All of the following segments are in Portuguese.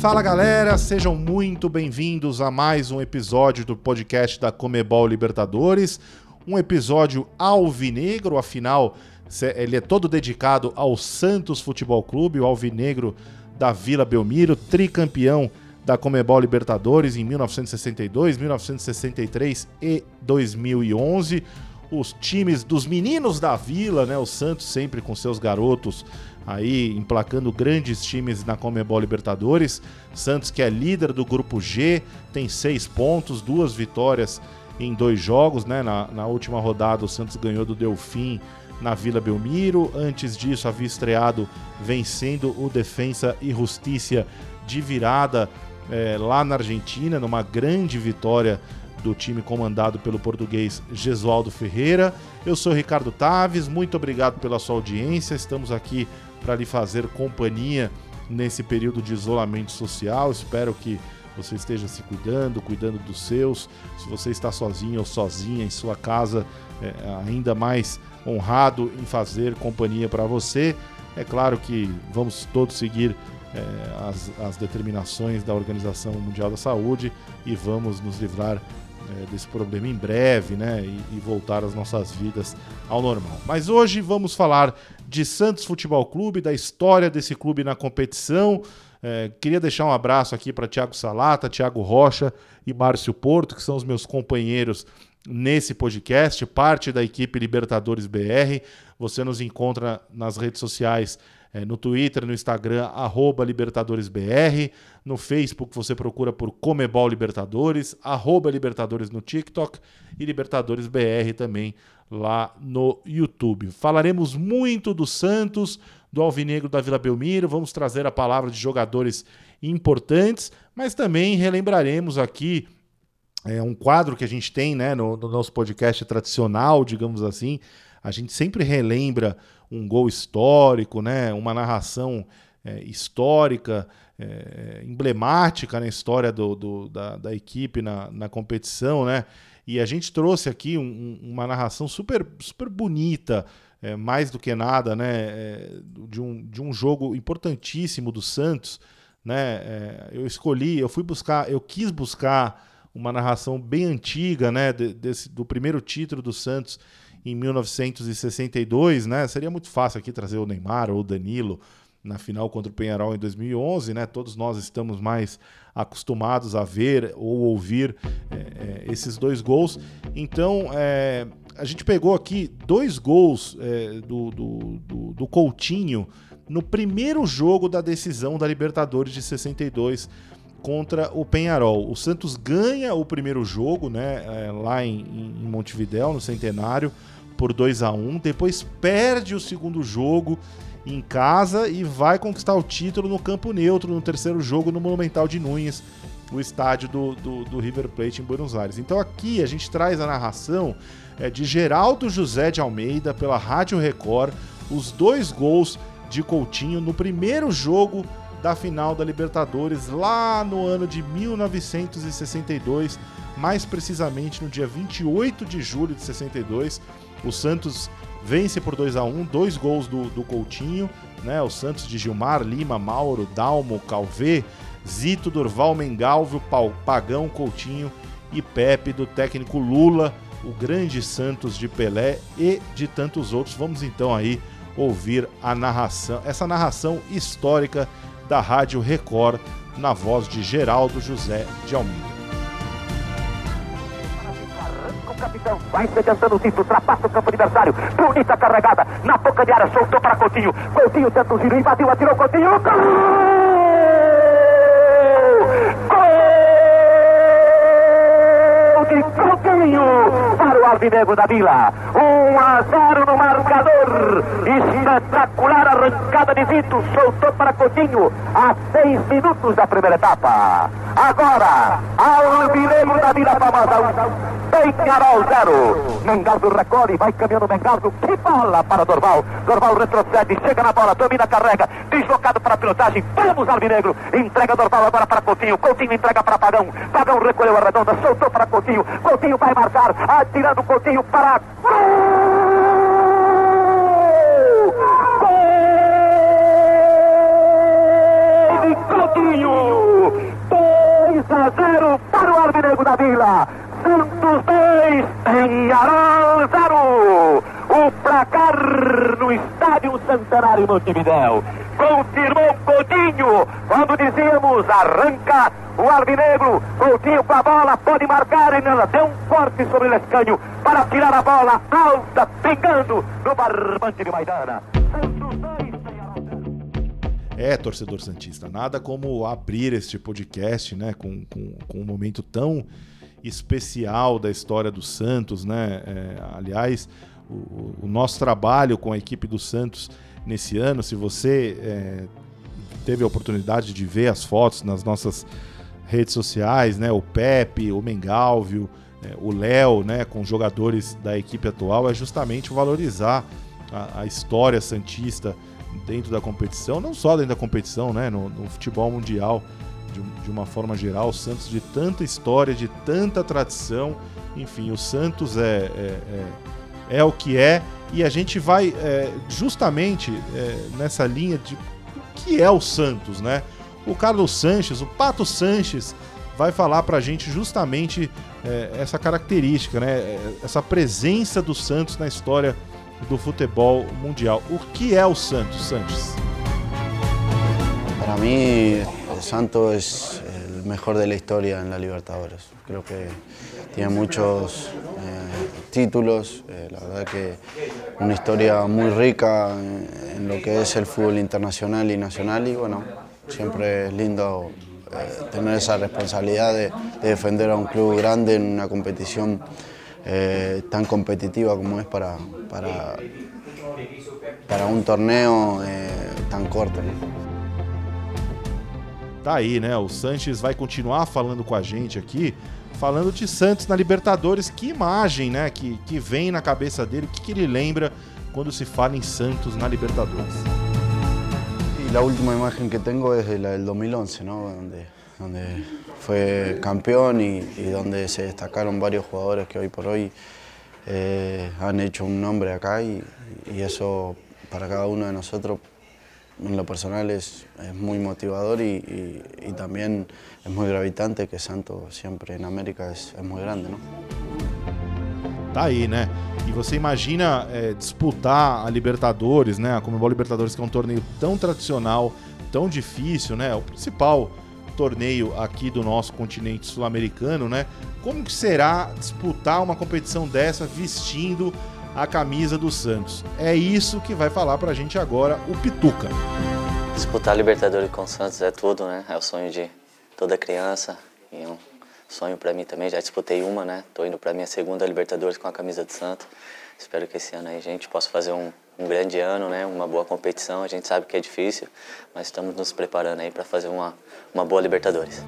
Fala galera, sejam muito bem-vindos a mais um episódio do podcast da Comebol Libertadores. Um episódio alvinegro, afinal, ele é todo dedicado ao Santos Futebol Clube, o alvinegro da Vila Belmiro, tricampeão da Comebol Libertadores em 1962, 1963 e 2011. Os times dos meninos da Vila, né? O Santos sempre com seus garotos aí emplacando grandes times na Comebol Libertadores. Santos que é líder do grupo G, tem seis pontos, duas vitórias em dois jogos, né? Na, na última rodada o Santos ganhou do Delfim na Vila Belmiro. Antes disso havia estreado vencendo o Defensa e Justiça de virada é, lá na Argentina, numa grande vitória do time comandado pelo português Gesualdo Ferreira. Eu sou Ricardo Taves, muito obrigado pela sua audiência. Estamos aqui para lhe fazer companhia nesse período de isolamento social. Espero que você esteja se cuidando, cuidando dos seus. Se você está sozinho ou sozinha em sua casa, é, ainda mais honrado em fazer companhia para você. É claro que vamos todos seguir é, as, as, determinações da Organização Mundial da Saúde e vamos nos livrar é, desse problema em breve, né? E, e, voltar as nossas vidas ao normal. Mas hoje vamos falar de Santos Futebol Clube, da história desse clube na competição. É, queria deixar um abraço aqui para Tiago Salata, Tiago Rocha e Márcio Porto, que são os meus companheiros nesse podcast, parte da equipe Libertadores BR. Você nos encontra nas redes sociais é, no Twitter, no Instagram, arroba LibertadoresBR. No Facebook você procura por Comebol Libertadores, arroba Libertadores no TikTok e Libertadores BR também lá no YouTube. Falaremos muito do Santos, do Alvinegro da Vila Belmiro, vamos trazer a palavra de jogadores importantes, mas também relembraremos aqui é um quadro que a gente tem né, no, no nosso podcast tradicional, digamos assim. A gente sempre relembra um gol histórico, né? Uma narração é, histórica, é, emblemática na história do, do da, da, equipe na, na competição, né? E a gente trouxe aqui um, uma narração super, super bonita, é, mais do que nada, né? É, de, um, de um jogo importantíssimo do Santos, né? É, eu escolhi, eu fui buscar, eu quis buscar uma narração bem antiga, né? De, desse, do primeiro título do Santos em 1962, né? Seria muito fácil aqui trazer o Neymar ou o Danilo na final contra o Penharol em 2011, né? Todos nós estamos mais acostumados a ver ou ouvir é, é, esses dois gols. Então, é, a gente pegou aqui dois gols do, do, do, do Coutinho no primeiro jogo da decisão da Libertadores de 62 contra o Penharol. O Santos ganha o primeiro jogo, né, é, lá em, em Montevidéu, no Centenário, por 2 a 1 Depois perde o segundo jogo em casa e vai conquistar o título no campo neutro no terceiro jogo no Monumental de Nunes, o estádio do, do, do River Plate em Buenos Aires. Então aqui a gente traz a narração é, de Geraldo José de Almeida pela Rádio Record, os dois gols de Coutinho no primeiro jogo da final da Libertadores lá no ano de 1962, mais precisamente no dia 28 de julho de 62. O Santos vence por 2 a 1 dois gols do, do Coutinho, né? O Santos de Gilmar, Lima, Mauro, Dalmo, Calvê, Zito, Durval, Mengalvio, Pagão, Coutinho e Pepe do técnico Lula, o grande Santos de Pelé e de tantos outros. Vamos então aí ouvir a narração, essa narração histórica da Rádio Record, na voz de Geraldo José de Almeida. capitão, vai sedentando o cinto, ultrapassa o campo adversário, bonita carregada, na boca de área, soltou para Coutinho, Coutinho tenta o giro, invadiu, atirou Coutinho, gol! Gol de Coutinho! Alvinegro da Vila. 1 a 0 no marcador. Espetacular arrancada de Vito. Soltou para Coutinho a 6 minutos da primeira etapa. Agora, Alvinegro da Vila Famosa 1. Carol 0. Mengaldo recolhe, vai caminhando Mengaldo. Que bola para Dorval. Dorval retrocede, chega na bola, domina, carrega. Deslocado para a pilotagem. Vamos, Alvinegro. Entrega Dorval agora para Coutinho. Coutinho entrega para Pagão. Pagão recolheu a redonda, soltou para Coutinho. Coutinho vai marcar, atirando Coutinho para. Gol! Gol Coutinho! 2 a 0 para o Alvinegro da Vila. Santos 2, Penharol 0. O placar no estádio Centenário Montevidéu. Confirmou Coutinho quando dizíamos arranca o Alvinegro. Coutinho com a bola, pode marcar e ela deu um forte sobre o Lescânio para tirar a bola alta, pegando no barbante de Maidana. Santos 2, É, torcedor Santista, nada como abrir este podcast, né, com, com, com um momento tão especial da história do Santos, né? É, aliás, o, o, nosso trabalho com a equipe do Santos nesse ano, se você é, teve a oportunidade de ver as fotos nas nossas redes sociais, né? O Pepe, o Mengalvio, é, o Léo, né? Com jogadores da equipe atual, é justamente valorizar a, a história santista dentro da competição, não só dentro da competição, né, no, no futebol mundial de, de, uma forma geral, o Santos de tanta história, de tanta tradição, enfim, o Santos é, é, é, é o que é e a gente vai é, justamente é, nessa linha de o que é o Santos, né? O Carlos Sanches, o Pato Sanches, vai falar para a gente justamente é, essa característica, né? Essa presença do Santos na história do futebol mundial. O que é o Santos, Santos? Para el Santos es el mejor de la historia en la Libertadores. Creo que tiene muchos eh, títulos, eh, la verdad que una historia muy rica en, lo que es el fútbol internacional y nacional y bueno, siempre es lindo eh, tener esa responsabilidad de, de defender a un club grande en una competición tan competitiva como es para, para, torneio eh, tão curto. Né? Tá aí, né? O Sanches vai continuar falando com a gente aqui, falando de Santos na Libertadores. Que imagem, né? Que, que vem na cabeça dele, o que, que ele lembra quando se fala em Santos na Libertadores? E a última imagem que tenho é a del 2011, ¿no? Onde campeón y, y, donde se destacaron varios jugadores que hoy por hoy eh, han hecho un nombre acá y, y, eso para cada uno de nosotros en lo personal es, es muy motivador y, y, también es muy gravitante que Santos siempre en América es, es muy grande, ¿no? Tá aí, né? E você imagina é, disputar a Libertadores, né? A Comebol Libertadores, que é um torneio tão tradicional, tão difícil, né? O principal torneio aqui do nosso continente sul-americano, né? Como que será disputar uma competição dessa vestindo a camisa do Santos? É isso que vai falar pra gente agora o Pituca. Disputar a Libertadores com o Santos é tudo, né? É o sonho de toda criança e um sonho para mim também. Já disputei uma, né? Tô indo para minha segunda Libertadores com a camisa do Santos. Espero que esse ano aí a gente possa fazer um, um grande ano, né? Uma boa competição. A gente sabe que é difícil, mas estamos nos preparando aí para fazer uma, uma boa Libertadores.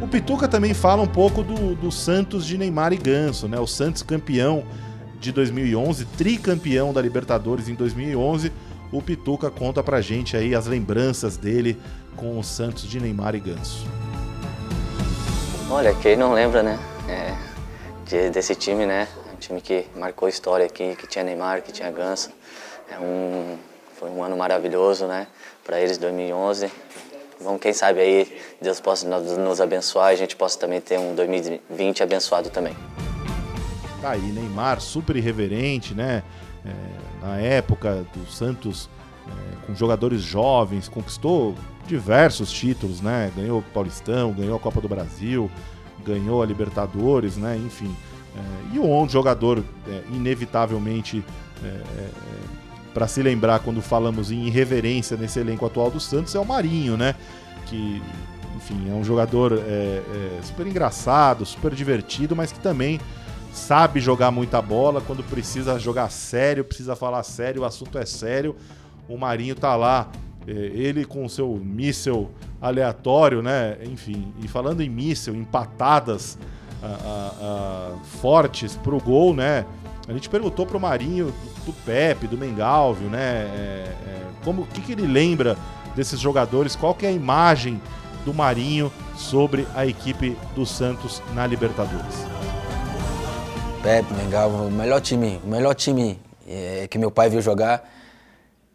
O Pituca também fala um pouco do, do Santos de Neymar e Ganso, né? O Santos campeão de 2011, tricampeão da Libertadores em 2011. O Pituca conta pra gente aí as lembranças dele com o Santos de Neymar e Ganso. Olha, quem não lembra, né? É, de, desse time, né? time que marcou história aqui, que tinha Neymar, que tinha Ganso. É um, foi um ano maravilhoso, né? Para eles, 2011. Vamos, quem sabe aí Deus possa nos abençoar e a gente possa também ter um 2020 abençoado também. Tá aí, Neymar, super irreverente, né? É, na época do Santos, é, com jogadores jovens, conquistou diversos títulos, né? Ganhou o Paulistão, ganhou a Copa do Brasil, ganhou a Libertadores, né? Enfim, é, e um jogador, é, inevitavelmente, é, é para se lembrar quando falamos em irreverência nesse elenco atual do Santos, é o Marinho, né? Que, enfim, é um jogador é, é, super engraçado, super divertido, mas que também sabe jogar muita bola. Quando precisa jogar sério, precisa falar sério, o assunto é sério. O Marinho tá lá, ele com o seu míssel aleatório, né? Enfim, e falando em míssel, em patadas a, a, fortes pro gol, né? A gente perguntou pro Marinho do Pepe, do Mengalvio, né? É, é, como, o que, que ele lembra desses jogadores? Qual que é a imagem do Marinho sobre a equipe do Santos na Libertadores? Pepe, Mengalvio, o melhor time, o melhor time é, que meu pai viu jogar.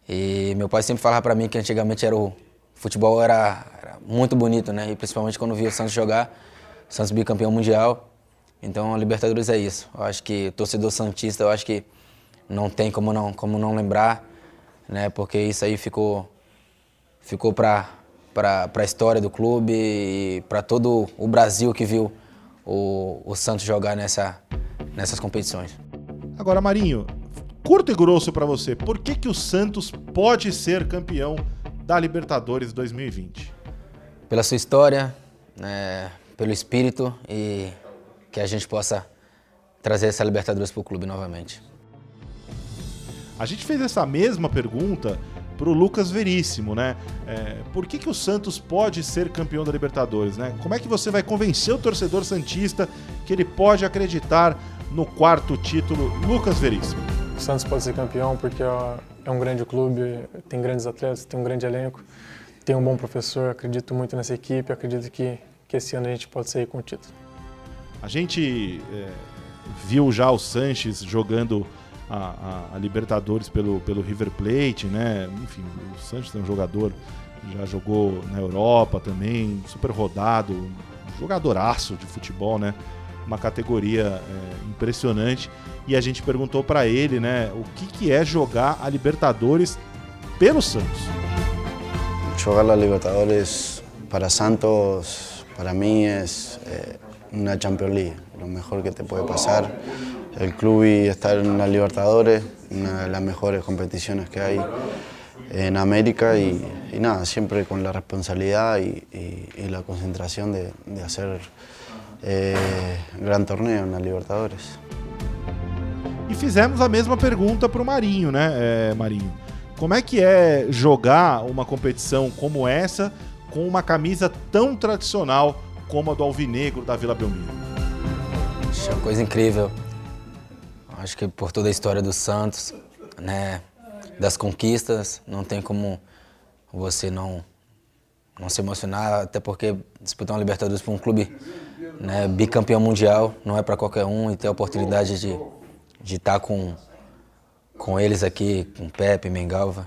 E meu pai sempre falava para mim que antigamente era o futebol era, era, muito bonito, né? E principalmente quando via o Santos jogar Santos bicampeão mundial. Então, a Libertadores é isso. Eu acho que torcedor santista, eu acho que não tem como não, como não lembrar, né? Porque isso aí ficou ficou para para a história do clube e para todo o Brasil que viu o, o Santos jogar nessa, nessas competições. Agora, Marinho, curto e grosso para você, por que, que o Santos pode ser campeão da Libertadores 2020? Pela sua história, né, pelo espírito e que a gente possa trazer essa Libertadores para o clube novamente. A gente fez essa mesma pergunta para o Lucas Veríssimo, né? É, por que, que o Santos pode ser campeão da Libertadores, né? Como é que você vai convencer o torcedor santista que ele pode acreditar no quarto título? Lucas Veríssimo. O Santos pode ser campeão porque é um grande clube, tem grandes atletas, tem um grande elenco, tem um bom professor. Acredito muito nessa equipe, acredito que, que esse ano a gente pode sair com o título. A gente é, viu já o Sanches jogando a, a, a, Libertadores pelo, pelo River Plate, né? Enfim, o Sanches é um jogador, já jogou na Europa também, super rodado, jogadoraço de futebol, né? Uma categoria é, impressionante. E a gente perguntou para ele, né, o que, que é jogar a Libertadores pelo Santos. Jogar a Libertadores para Santos, para mim, é, é uma Champions League, o melhor que te pode passar el club y estar en la Libertadores, una de las mejores competiciones que hay en América y, nada, siempre con la responsabilidad y la concentración de, de hacer eh, gran torneio na Libertadores. E fizemos a mesma pergunta para o Marinho, né, é, Marinho? Como é que é jogar uma competição como essa com uma camisa tão tradicional como a do Alvinegro da Vila Belmiro? É uma coisa incrível. Acho que por toda a história do Santos, né, das conquistas, não tem como você não não se emocionar, até porque disputar uma Libertadores para um clube né, bicampeão mundial não é para qualquer um e ter a oportunidade de de estar tá com com eles aqui, com Pepe, Mengalva.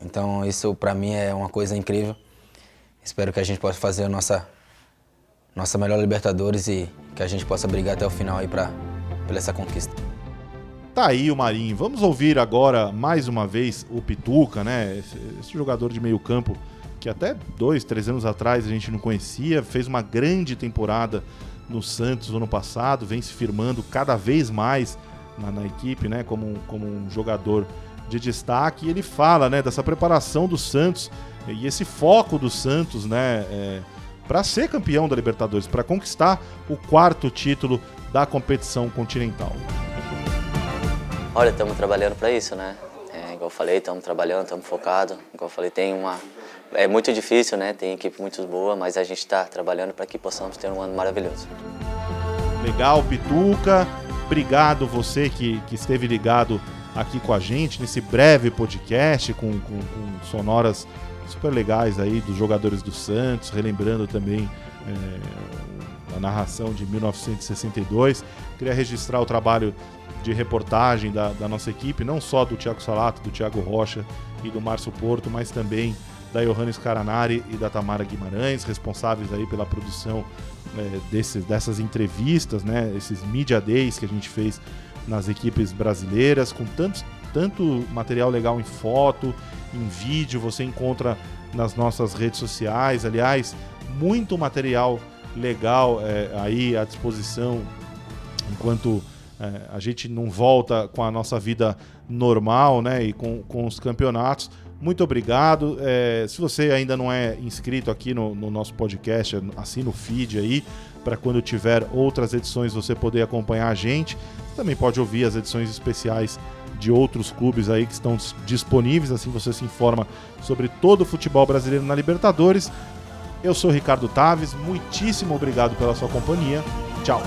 Então isso para mim é uma coisa incrível. Espero que a gente possa fazer a nossa nossa melhor Libertadores e que a gente possa brigar até o final aí para pela essa conquista. Tá aí o Marinho. Vamos ouvir agora mais uma vez o Pituca, né? Esse, esse, jogador de meio campo que até dois, três anos atrás a gente não conhecia, fez uma grande temporada no Santos no ano passado, vem se firmando cada vez mais na, na equipe, né? Como, como um jogador de destaque. E ele fala, né? Dessa preparação do Santos e esse foco do Santos, né? É, para ser campeão da Libertadores, para conquistar o quarto título da competição continental. Olha, estamos trabalhando para isso, né? É, igual eu falei, estamos trabalhando, estamos focados. Igual eu falei, tem uma. É muito difícil, né? Tem equipe muito boa, mas a gente está trabalhando para que possamos ter um ano maravilhoso. Legal, Pituca. Obrigado você que, que esteve ligado aqui com a gente nesse breve podcast com, com, com sonoras super legais aí dos jogadores do Santos, relembrando também é, a narração de 1962. Queria registrar o trabalho de reportagem da, da, nossa equipe, não só do Thiago Salato, do Thiago Rocha e do Márcio Porto, mas também da Johannes Caranari e da Tamara Guimarães, responsáveis aí pela produção é, desses, dessas entrevistas, né, esses media days que a gente fez nas equipes brasileiras, com tanto, tanto material legal em foto, em vídeo, você encontra nas nossas redes sociais, aliás, muito material legal é, aí à disposição enquanto é, a gente não volta com a nossa vida normal, né? E com, com os campeonatos. Muito obrigado. É, se você ainda não é inscrito aqui no, no nosso podcast, assina o feed aí, para quando tiver outras edições você poder acompanhar a gente. Você também pode ouvir as edições especiais de outros clubes aí que estão disponíveis, assim você se informa sobre todo o futebol brasileiro na Libertadores. Eu sou Ricardo Taves, muitíssimo obrigado pela sua companhia. Tchau.